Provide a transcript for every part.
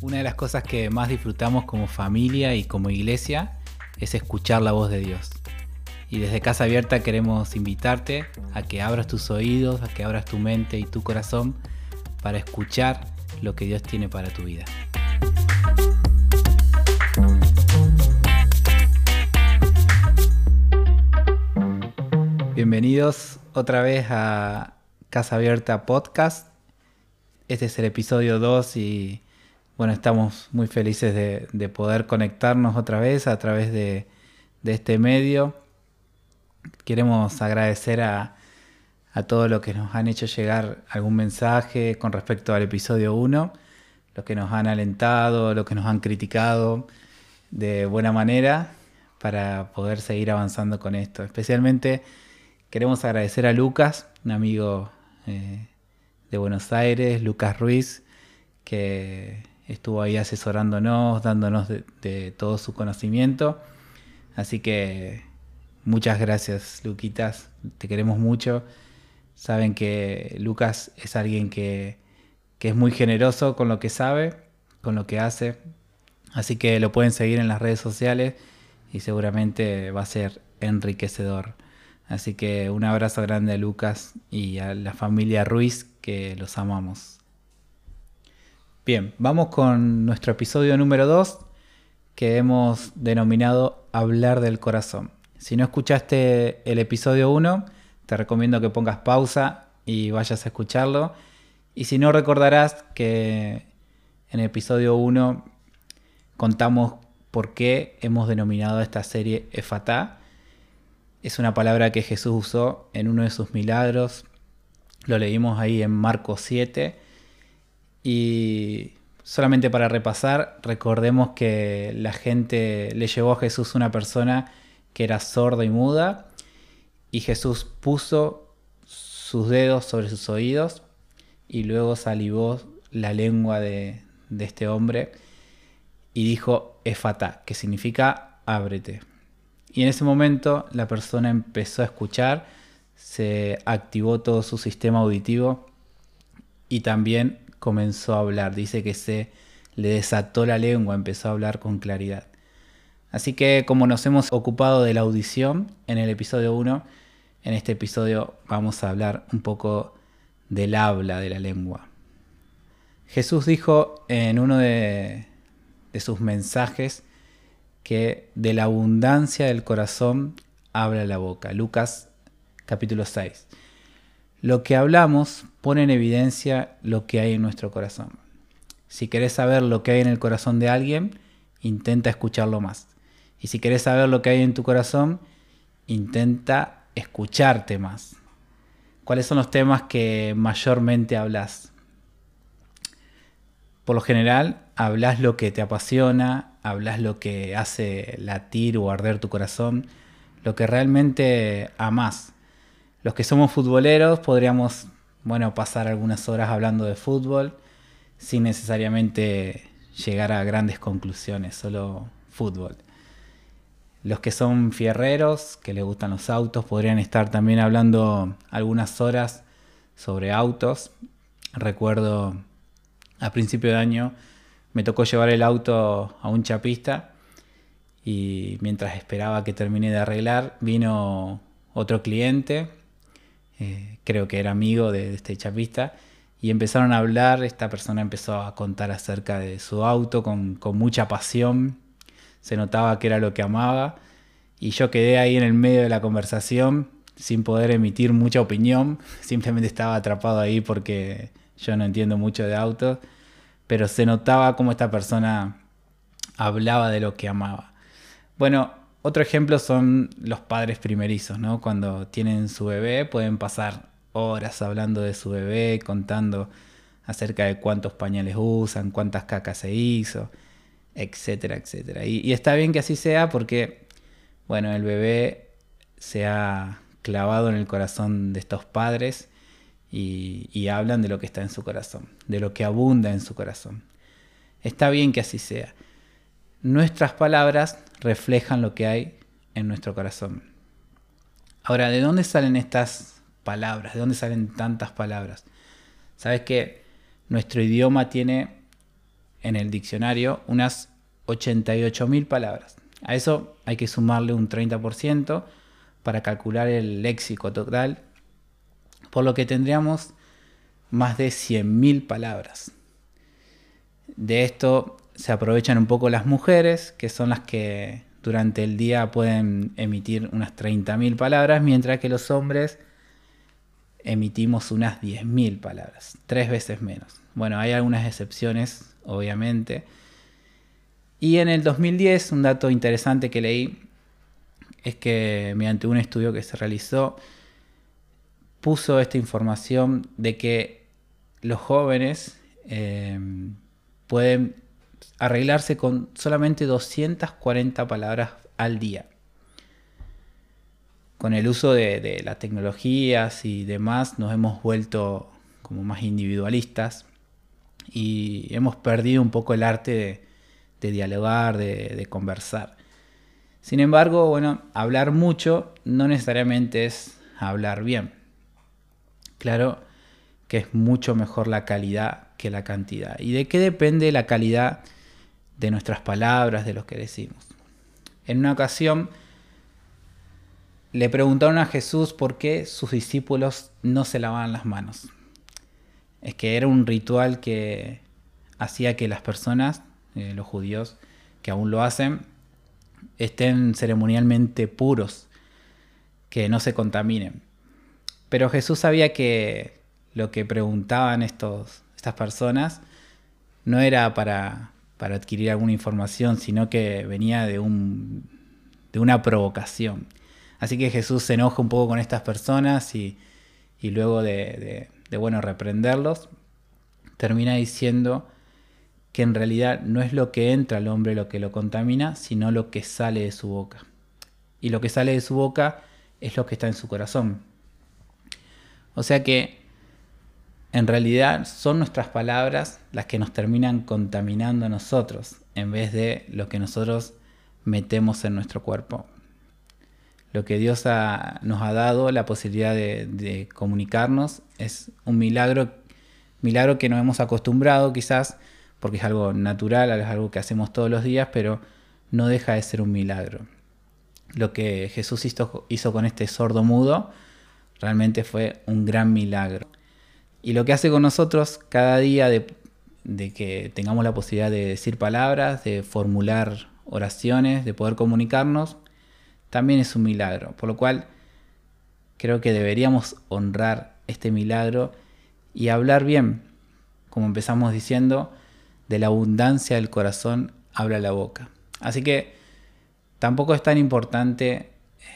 Una de las cosas que más disfrutamos como familia y como iglesia es escuchar la voz de Dios. Y desde Casa Abierta queremos invitarte a que abras tus oídos, a que abras tu mente y tu corazón para escuchar lo que Dios tiene para tu vida. Bienvenidos otra vez a Casa Abierta Podcast. Este es el episodio 2 y bueno, estamos muy felices de, poder conectarnos otra vez a través de, este medio. Queremos agradecer a, a todos los que nos han hecho llegar algún mensaje con respecto al episodio 1, los que nos han alentado, los que nos han criticado de buena manera para poder seguir avanzando con esto. Especialmente queremos agradecer a Lucas, un amigo eh, de Buenos Aires, Lucas Ruiz, que estuvo ahí asesorándonos, dándonos de, todo su conocimiento. Así que muchas gracias, Luquitas, te queremos mucho. Saben que Lucas es alguien que, que es muy generoso con lo que sabe, con lo que hace. Así que lo pueden seguir en las redes sociales y seguramente va a ser enriquecedor. Así que un abrazo grande a Lucas y a la familia Ruiz que los amamos. Bien, vamos con nuestro episodio número 2 que hemos denominado Hablar del Corazón. Si no escuchaste el episodio 1, te recomiendo que pongas pausa y vayas a escucharlo. Y si no recordarás que en el episodio 1 contamos por qué hemos denominado esta serie Efatá. Es una palabra que Jesús usó en uno de sus milagros. Lo leímos ahí en Marcos 7 y solamente para repasar, recordemos que la gente le llevó a Jesús una persona que era sorda y muda, y Jesús puso sus dedos sobre sus oídos y luego salivó la lengua de, este hombre y dijo Efata, que significa ábrete. Y en ese momento la persona empezó a escuchar, se activó todo su sistema auditivo y también comenzó a hablar. Dice que se le desató la lengua, empezó a hablar con claridad. Así que como nos hemos ocupado de la audición en el episodio 1, en este episodio vamos a hablar un poco del habla de la lengua. Jesús dijo en uno de, sus mensajes que de la abundancia del corazón habla la boca. Lucas capítulo 6. Lo que hablamos pone en evidencia lo que hay en nuestro corazón. Si querés saber lo que hay en el corazón de alguien, intenta escucharlo más. Y si querés saber lo que hay en tu corazón, intenta escucharte más. ¿Cuáles son los temas que mayormente hablas? Por lo general, hablas lo que te apasiona, hablas lo que hace latir o arder tu corazón, lo que realmente amas los que somos futboleros podríamos, bueno, pasar algunas horas hablando de fútbol sin necesariamente llegar a grandes conclusiones, solo fútbol. Los que son fierreros, que les gustan los autos, podrían estar también hablando algunas horas sobre autos. Recuerdo a principio de año me tocó llevar el auto a un chapista y mientras esperaba que termine de arreglar vino otro cliente eh, creo que era amigo de, este chapista, y empezaron a hablar, esta persona empezó a contar acerca de su auto con, con mucha pasión, se notaba que era lo que amaba, y yo quedé ahí en el medio de la conversación sin poder emitir mucha opinión, simplemente estaba atrapado ahí porque yo no entiendo mucho de autos, pero se notaba cómo esta persona hablaba de lo que amaba. Bueno, otro ejemplo son los padres primerizos, ¿no? Cuando tienen su bebé pueden pasar horas hablando de su bebé, contando acerca de cuántos pañales usan, cuántas cacas se hizo, etcétera, etcétera. Y, está bien que así sea porque, bueno, el bebé se ha clavado en el corazón de estos padres y, y hablan de lo que está en su corazón, de lo que abunda en su corazón. Está bien que así sea. Nuestras palabras reflejan lo que hay en nuestro corazón. Ahora, ¿de dónde salen estas palabras? ¿De dónde salen tantas palabras? Sabes que nuestro idioma tiene en el diccionario unas 88.000 palabras. A eso hay que sumarle un 30% para calcular el léxico total, por lo que tendríamos más de 100.000 palabras. De esto se aprovechan un poco las mujeres, que son las que durante el día pueden emitir unas 30.000 palabras, mientras que los hombres emitimos unas 10.000 palabras, tres veces menos. Bueno, hay algunas excepciones, obviamente. Y en el 2010, un dato interesante que leí es que mediante un estudio que se realizó, puso esta información de que los jóvenes eh, pueden arreglarse con solamente 240 palabras al día. Con el uso de, las tecnologías y demás nos hemos vuelto como más individualistas y hemos perdido un poco el arte de, dialogar, de, de, conversar. Sin embargo, bueno, hablar mucho no necesariamente es hablar bien. Claro que es mucho mejor la calidad que la cantidad. ¿Y de qué depende la calidad de nuestras palabras, de lo que decimos? En una ocasión le preguntaron a Jesús por qué sus discípulos no se lavaban las manos. Es que era un ritual que hacía que las personas, eh, los judíos que aún lo hacen, estén ceremonialmente puros, que no se contaminen. Pero Jesús sabía que lo que preguntaban estos, estas personas no era para, para adquirir alguna información, sino que venía de, un, de una provocación. Así que Jesús se enoja un poco con estas personas y, luego de, bueno, reprenderlos, termina diciendo que en realidad no es lo que entra al hombre lo que lo contamina, sino lo que sale de su boca. Y lo que sale de su boca es lo que está en su corazón. O sea que en realidad son nuestras palabras las que nos terminan contaminando a nosotros, en vez de lo que nosotros metemos en nuestro cuerpo lo que Dios nos ha dado, la posibilidad de, comunicarnos, es un milagro, milagro que nos hemos acostumbrado quizás, porque es algo natural, es algo que hacemos todos los días, pero no deja de ser un milagro. Lo que Jesús hizo, hizo con este sordo mudo realmente fue un gran milagro. Y lo que hace con nosotros cada día de, que tengamos la posibilidad de decir palabras, de formular oraciones, de poder comunicarnos, también es un milagro. Por lo cual creo que deberíamos honrar este milagro y hablar bien. Como empezamos diciendo, de la abundancia del corazón habla la boca. Así que tampoco es tan importante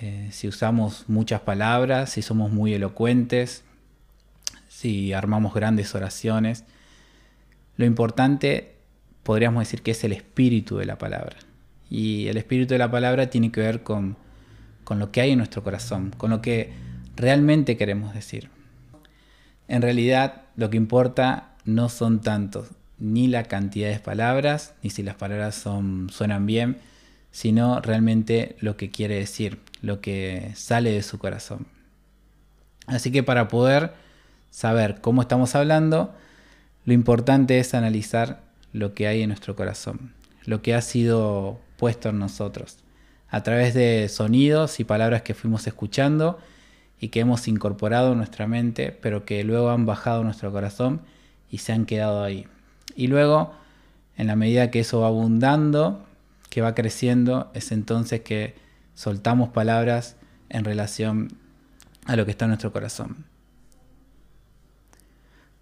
eh, si usamos muchas palabras, si somos muy elocuentes, si armamos grandes oraciones. Lo importante podríamos decir que es el espíritu de la palabra. Y el espíritu de la palabra tiene que ver con, lo que hay en nuestro corazón, con lo que realmente queremos decir. En realidad lo que importa no son tantos, ni la cantidad de palabras, ni si las palabras son, suenan bien, sino realmente lo que quiere decir, lo que sale de su corazón. Así que para poder saber cómo estamos hablando, lo importante es analizar lo que hay en nuestro corazón, lo que ha sido puesto en nosotros, a través de sonidos y palabras que fuimos escuchando y que hemos incorporado en nuestra mente, pero que luego han bajado nuestro corazón y se han quedado ahí. Y luego, en la medida que eso va abundando, que va creciendo, es entonces que soltamos palabras en relación a lo que está en nuestro corazón.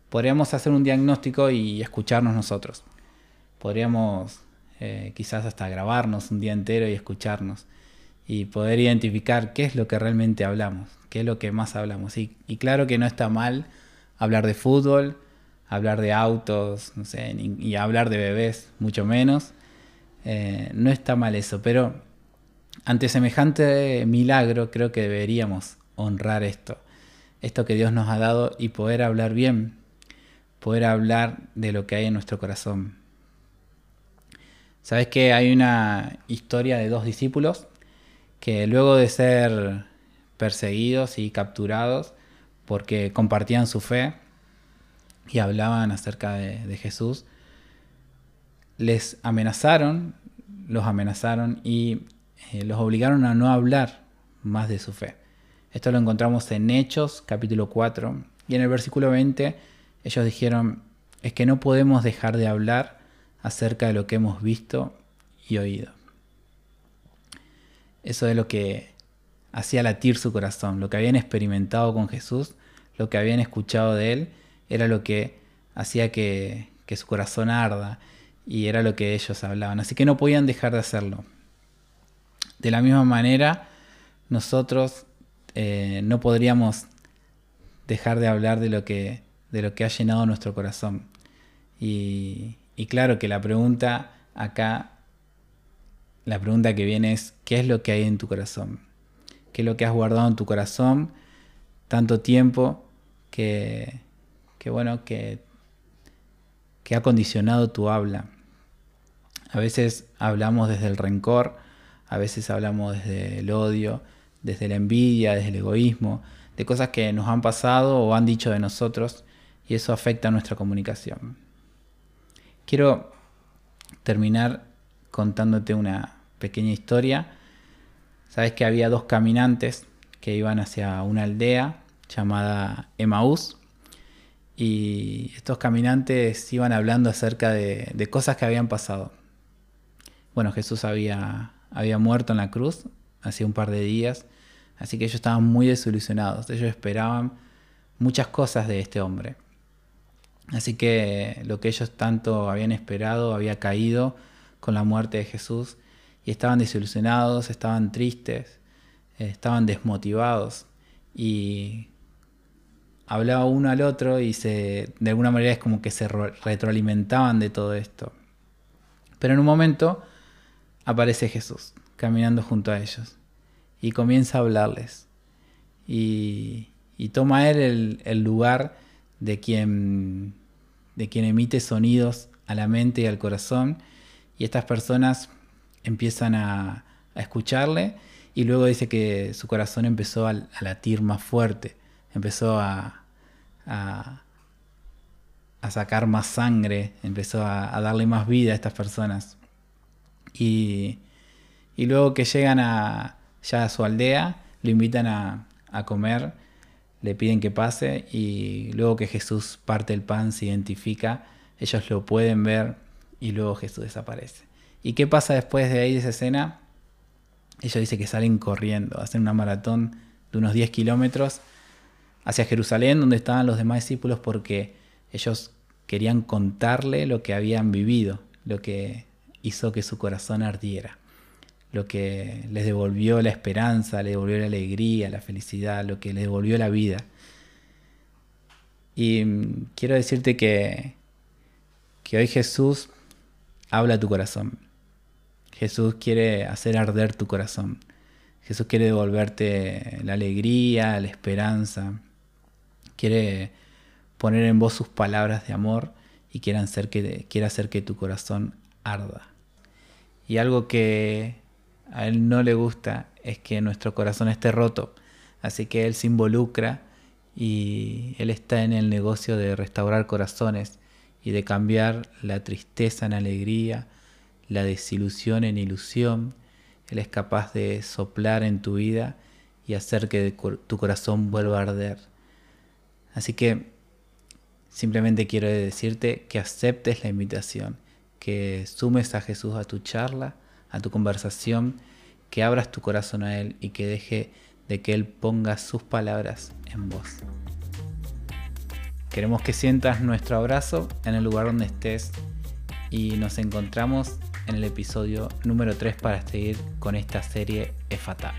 Podríamos hacer un diagnóstico y escucharnos nosotros. Podríamos eh, quizás hasta grabarnos un día entero y escucharnos y poder identificar qué es lo que realmente hablamos, qué es lo que más hablamos. Y, claro que no está mal hablar de fútbol, hablar de autos, no sé, y hablar de bebés, mucho menos. Eh, no está mal eso, pero ante semejante milagro creo que deberíamos honrar esto, esto que Dios nos ha dado y poder hablar bien, poder hablar de lo que hay en nuestro corazón. Sabes que hay una historia de dos discípulos que luego de ser perseguidos y capturados porque compartían su fe y hablaban acerca de, Jesús, les amenazaron, los amenazaron y eh, los obligaron a no hablar más de su fe. Esto lo encontramos en Hechos capítulo 4 y en el versículo 20 ellos dijeron, es que no podemos dejar de hablar acerca de lo que hemos visto y oído. Eso es lo que hacía latir su corazón, lo que habían experimentado con Jesús, lo que habían escuchado de él, era lo que hacía que, su corazón arda y era lo que ellos hablaban. Así que no podían dejar de hacerlo. De la misma manera, nosotros eh, no podríamos dejar de hablar de lo que, de lo que ha llenado nuestro corazón. Y, y claro que la pregunta acá, la pregunta que viene es, ¿qué es lo que hay en tu corazón? ¿Qué es lo que has guardado en tu corazón tanto tiempo que, que bueno, que, que ha condicionado tu habla? A veces hablamos desde el rencor, a veces hablamos desde el odio, desde la envidia, desde el egoísmo, de cosas que nos han pasado o han dicho de nosotros y eso afecta a nuestra comunicación. Quiero terminar contándote una pequeña historia. Sabes que había dos caminantes que iban hacia una aldea llamada Emaús y estos caminantes iban hablando acerca de, cosas que habían pasado. Bueno, Jesús había, había muerto en la cruz hace un par de días Así que ellos estaban muy desilusionados. Ellos esperaban muchas cosas de este hombre. Así que lo que ellos tanto habían esperado había caído con la muerte de Jesús y estaban desilusionados, estaban tristes, estaban desmotivados y hablaba uno al otro y se de alguna manera es como que se retroalimentaban de todo esto. Pero en un momento aparece Jesús caminando junto a ellos y comienza a hablarles. Y, toma él el, lugar de quien, de quien emite sonidos a la mente y al corazón. Y estas personas empiezan a, escucharle y luego dice que su corazón empezó a, latir más fuerte, empezó a, a, sacar más sangre, empezó a, darle más vida a estas personas. Y, y luego que llegan a, ya a su aldea, lo invitan a, comer, le piden que pase y luego que Jesús parte el pan, se identifica, ellos lo pueden ver y luego Jesús desaparece. ¿Y qué pasa después de ahí de esa escena? Ellos dicen que salen corriendo, hacen una maratón de unos 10 kilómetros hacia Jerusalén, donde estaban los demás discípulos, porque ellos querían contarle lo que habían vivido, lo que hizo que su corazón ardiera lo que les devolvió la esperanza, les devolvió la alegría, la felicidad, lo que les devolvió la vida. Y mm, quiero decirte que, que hoy Jesús habla a tu corazón. Jesús quiere hacer arder tu corazón. Jesús quiere devolverte la alegría, la esperanza. Quiere poner en vos sus palabras de amor y quiere hacer que, quiere hacer que tu corazón arda. Y algo que a él no le gusta es que nuestro corazón esté roto. Así que él se involucra y él está en el negocio de restaurar corazones y de cambiar la tristeza en alegría, la desilusión en ilusión. Él es capaz de soplar en tu vida y hacer que tu corazón vuelva a arder. Así que simplemente quiero decirte que aceptes la invitación, que sumes a Jesús a tu charla a tu conversación, que abras tu corazón a Él y que deje de que Él ponga sus palabras en vos. Queremos que sientas nuestro abrazo en el lugar donde estés y nos encontramos en el episodio número 3 para seguir con esta serie EFATA.